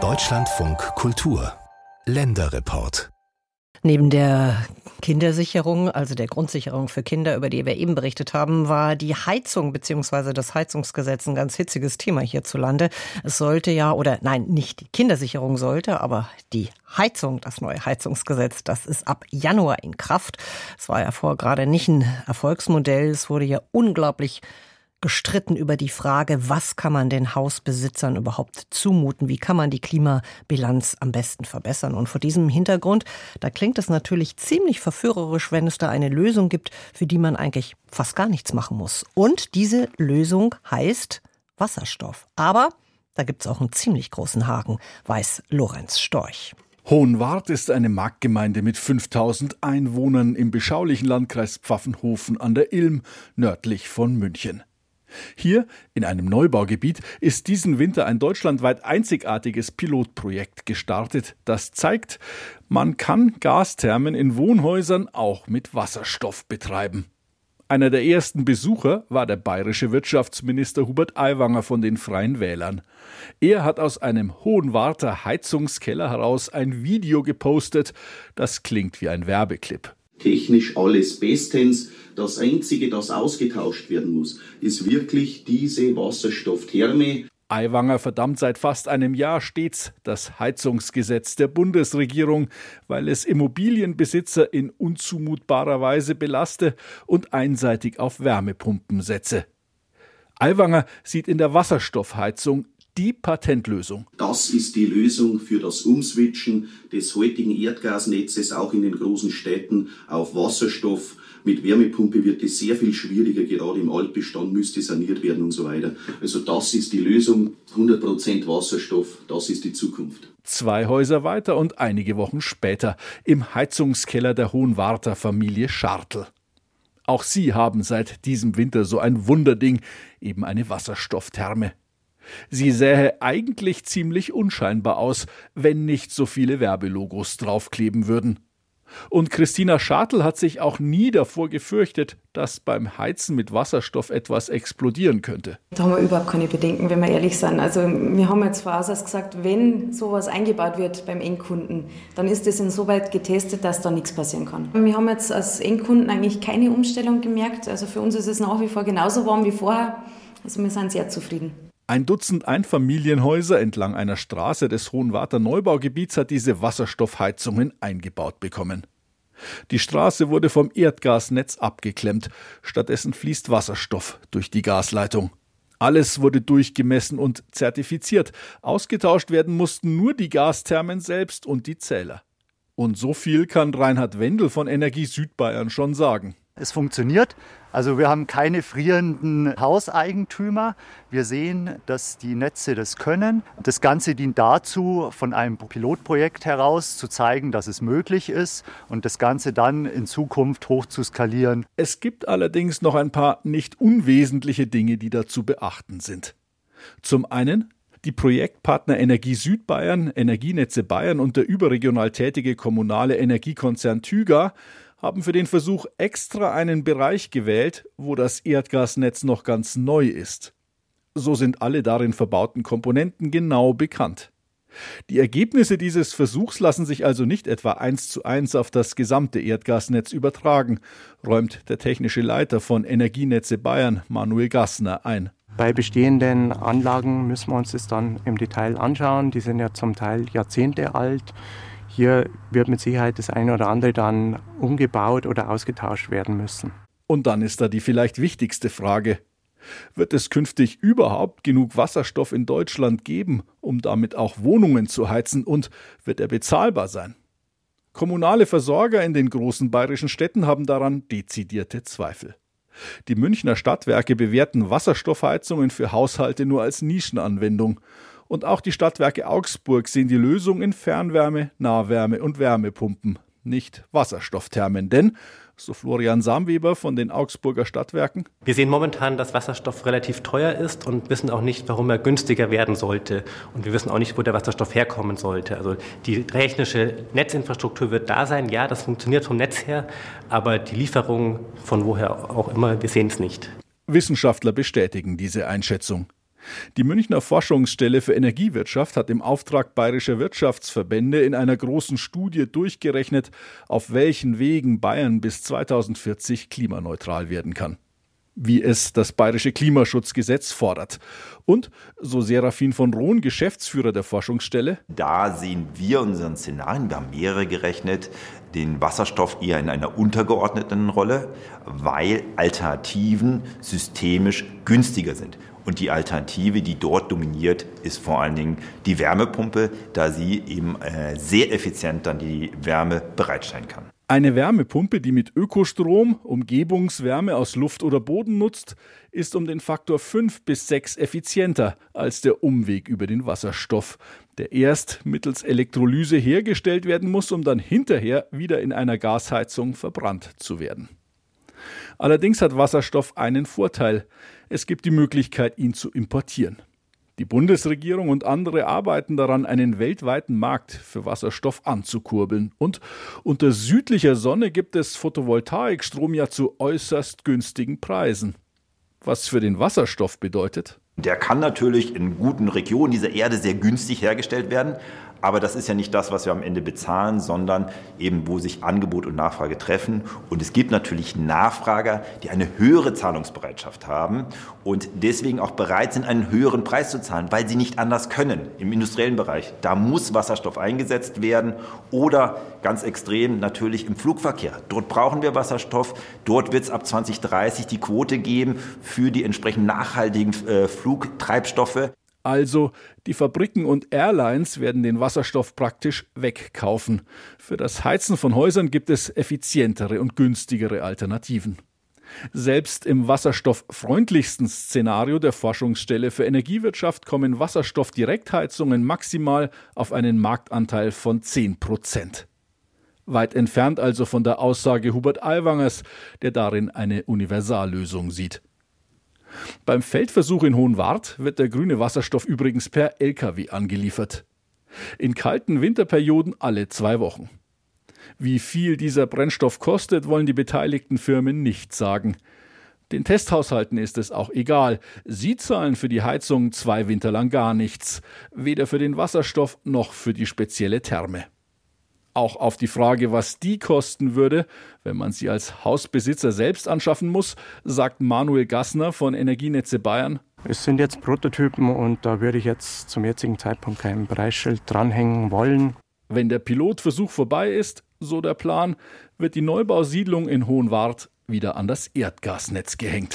Deutschlandfunk Kultur Länderreport Neben der Kindersicherung, also der Grundsicherung für Kinder, über die wir eben berichtet haben, war die Heizung bzw. das Heizungsgesetz ein ganz hitziges Thema hierzulande. Es sollte ja, oder nein, nicht die Kindersicherung sollte, aber die Heizung, das neue Heizungsgesetz, das ist ab Januar in Kraft. Es war ja vorher gerade nicht ein Erfolgsmodell. Es wurde ja unglaublich gestritten über die Frage, was kann man den Hausbesitzern überhaupt zumuten? Wie kann man die Klimabilanz am besten verbessern? Und vor diesem Hintergrund, da klingt es natürlich ziemlich verführerisch, wenn es da eine Lösung gibt, für die man eigentlich fast gar nichts machen muss. Und diese Lösung heißt Wasserstoff. Aber da gibt es auch einen ziemlich großen Haken, weiß Lorenz Storch. Hohenwart ist eine Marktgemeinde mit 5000 Einwohnern im beschaulichen Landkreis Pfaffenhofen an der Ilm, nördlich von München. Hier in einem Neubaugebiet ist diesen Winter ein deutschlandweit einzigartiges Pilotprojekt gestartet, das zeigt, man kann Gasthermen in Wohnhäusern auch mit Wasserstoff betreiben. Einer der ersten Besucher war der bayerische Wirtschaftsminister Hubert Aiwanger von den Freien Wählern. Er hat aus einem Hohenwarter Heizungskeller heraus ein Video gepostet, das klingt wie ein Werbeclip technisch alles bestens. Das Einzige, das ausgetauscht werden muss, ist wirklich diese Wasserstofftherme. Aiwanger verdammt seit fast einem Jahr stets das Heizungsgesetz der Bundesregierung, weil es Immobilienbesitzer in unzumutbarer Weise belaste und einseitig auf Wärmepumpen setze. Aiwanger sieht in der Wasserstoffheizung die Patentlösung. Das ist die Lösung für das Umswitchen des heutigen Erdgasnetzes auch in den großen Städten auf Wasserstoff. Mit Wärmepumpe wird es sehr viel schwieriger, gerade im Altbestand müsste saniert werden und so weiter. Also das ist die Lösung, 100% Wasserstoff, das ist die Zukunft. Zwei Häuser weiter und einige Wochen später im Heizungskeller der Hohenwarter Familie Schartl. Auch sie haben seit diesem Winter so ein Wunderding, eben eine Wasserstofftherme. Sie sähe eigentlich ziemlich unscheinbar aus, wenn nicht so viele Werbelogos draufkleben würden. Und Christina Schartl hat sich auch nie davor gefürchtet, dass beim Heizen mit Wasserstoff etwas explodieren könnte. Da haben wir überhaupt keine Bedenken, wenn wir ehrlich sind. Also wir haben jetzt vor Ausers gesagt, wenn sowas eingebaut wird beim Endkunden, dann ist das insoweit getestet, dass da nichts passieren kann. Wir haben jetzt als Endkunden eigentlich keine Umstellung gemerkt. Also für uns ist es nach wie vor genauso warm wie vorher. Also wir sind sehr zufrieden. Ein Dutzend Einfamilienhäuser entlang einer Straße des Hohenwarter Neubaugebiets hat diese Wasserstoffheizungen eingebaut bekommen. Die Straße wurde vom Erdgasnetz abgeklemmt, stattdessen fließt Wasserstoff durch die Gasleitung. Alles wurde durchgemessen und zertifiziert. Ausgetauscht werden mussten nur die Gasthermen selbst und die Zähler. Und so viel kann Reinhard Wendel von Energie Südbayern schon sagen. Es funktioniert. Also wir haben keine frierenden Hauseigentümer. Wir sehen, dass die Netze das können. Das Ganze dient dazu, von einem Pilotprojekt heraus zu zeigen, dass es möglich ist und das Ganze dann in Zukunft hoch zu skalieren. Es gibt allerdings noch ein paar nicht unwesentliche Dinge, die dazu beachten sind. Zum einen die Projektpartner Energie Südbayern, Energienetze Bayern und der überregional tätige kommunale Energiekonzern Tüga haben für den Versuch extra einen Bereich gewählt, wo das Erdgasnetz noch ganz neu ist. So sind alle darin verbauten Komponenten genau bekannt. Die Ergebnisse dieses Versuchs lassen sich also nicht etwa eins zu eins auf das gesamte Erdgasnetz übertragen, räumt der technische Leiter von Energienetze Bayern, Manuel Gassner, ein. Bei bestehenden Anlagen müssen wir uns das dann im Detail anschauen. Die sind ja zum Teil Jahrzehnte alt. Hier wird mit Sicherheit das eine oder andere dann umgebaut oder ausgetauscht werden müssen. Und dann ist da die vielleicht wichtigste Frage. Wird es künftig überhaupt genug Wasserstoff in Deutschland geben, um damit auch Wohnungen zu heizen und wird er bezahlbar sein? Kommunale Versorger in den großen bayerischen Städten haben daran dezidierte Zweifel. Die Münchner Stadtwerke bewerten Wasserstoffheizungen für Haushalte nur als Nischenanwendung und auch die Stadtwerke Augsburg sehen die Lösung in Fernwärme, Nahwärme und Wärmepumpen, nicht Wasserstoffthermen. Denn, so Florian Samweber von den Augsburger Stadtwerken. Wir sehen momentan, dass Wasserstoff relativ teuer ist und wissen auch nicht, warum er günstiger werden sollte. Und wir wissen auch nicht, wo der Wasserstoff herkommen sollte. Also die technische Netzinfrastruktur wird da sein. Ja, das funktioniert vom Netz her. Aber die Lieferung von woher auch immer, wir sehen es nicht. Wissenschaftler bestätigen diese Einschätzung. Die Münchner Forschungsstelle für Energiewirtschaft hat im Auftrag bayerischer Wirtschaftsverbände in einer großen Studie durchgerechnet, auf welchen Wegen Bayern bis 2040 klimaneutral werden kann wie es das bayerische Klimaschutzgesetz fordert. Und, so Serafin von Rohn, Geschäftsführer der Forschungsstelle, da sehen wir unseren Szenarien, wir haben mehrere gerechnet, den Wasserstoff eher in einer untergeordneten Rolle, weil Alternativen systemisch günstiger sind. Und die Alternative, die dort dominiert, ist vor allen Dingen die Wärmepumpe, da sie eben äh, sehr effizient dann die Wärme bereitstellen kann. Eine Wärmepumpe, die mit Ökostrom Umgebungswärme aus Luft oder Boden nutzt, ist um den Faktor 5 bis 6 effizienter als der Umweg über den Wasserstoff, der erst mittels Elektrolyse hergestellt werden muss, um dann hinterher wieder in einer Gasheizung verbrannt zu werden. Allerdings hat Wasserstoff einen Vorteil. Es gibt die Möglichkeit, ihn zu importieren. Die Bundesregierung und andere arbeiten daran, einen weltweiten Markt für Wasserstoff anzukurbeln. Und unter südlicher Sonne gibt es Photovoltaikstrom ja zu äußerst günstigen Preisen. Was für den Wasserstoff bedeutet? Der kann natürlich in guten Regionen dieser Erde sehr günstig hergestellt werden, aber das ist ja nicht das, was wir am Ende bezahlen, sondern eben, wo sich Angebot und Nachfrage treffen. Und es gibt natürlich Nachfrager, die eine höhere Zahlungsbereitschaft haben und deswegen auch bereit sind, einen höheren Preis zu zahlen, weil sie nicht anders können im industriellen Bereich. Da muss Wasserstoff eingesetzt werden oder ganz extrem natürlich im Flugverkehr. Dort brauchen wir Wasserstoff. Dort wird es ab 2030 die Quote geben für die entsprechend nachhaltigen äh, Flugtreibstoffe. Also die Fabriken und Airlines werden den Wasserstoff praktisch wegkaufen. Für das Heizen von Häusern gibt es effizientere und günstigere Alternativen. Selbst im wasserstofffreundlichsten Szenario der Forschungsstelle für Energiewirtschaft kommen Wasserstoffdirektheizungen maximal auf einen Marktanteil von 10 Prozent. Weit entfernt also von der Aussage Hubert Aiwangers, der darin eine Universallösung sieht. Beim Feldversuch in Hohenwart wird der grüne Wasserstoff übrigens per Lkw angeliefert. In kalten Winterperioden alle zwei Wochen. Wie viel dieser Brennstoff kostet, wollen die beteiligten Firmen nicht sagen. Den Testhaushalten ist es auch egal. Sie zahlen für die Heizung zwei Winter lang gar nichts, weder für den Wasserstoff noch für die spezielle Therme. Auch auf die Frage, was die kosten würde, wenn man sie als Hausbesitzer selbst anschaffen muss, sagt Manuel Gassner von Energienetze Bayern. Es sind jetzt Prototypen und da würde ich jetzt zum jetzigen Zeitpunkt kein Preisschild dranhängen wollen. Wenn der Pilotversuch vorbei ist, so der Plan, wird die Neubausiedlung in Hohenwart wieder an das Erdgasnetz gehängt.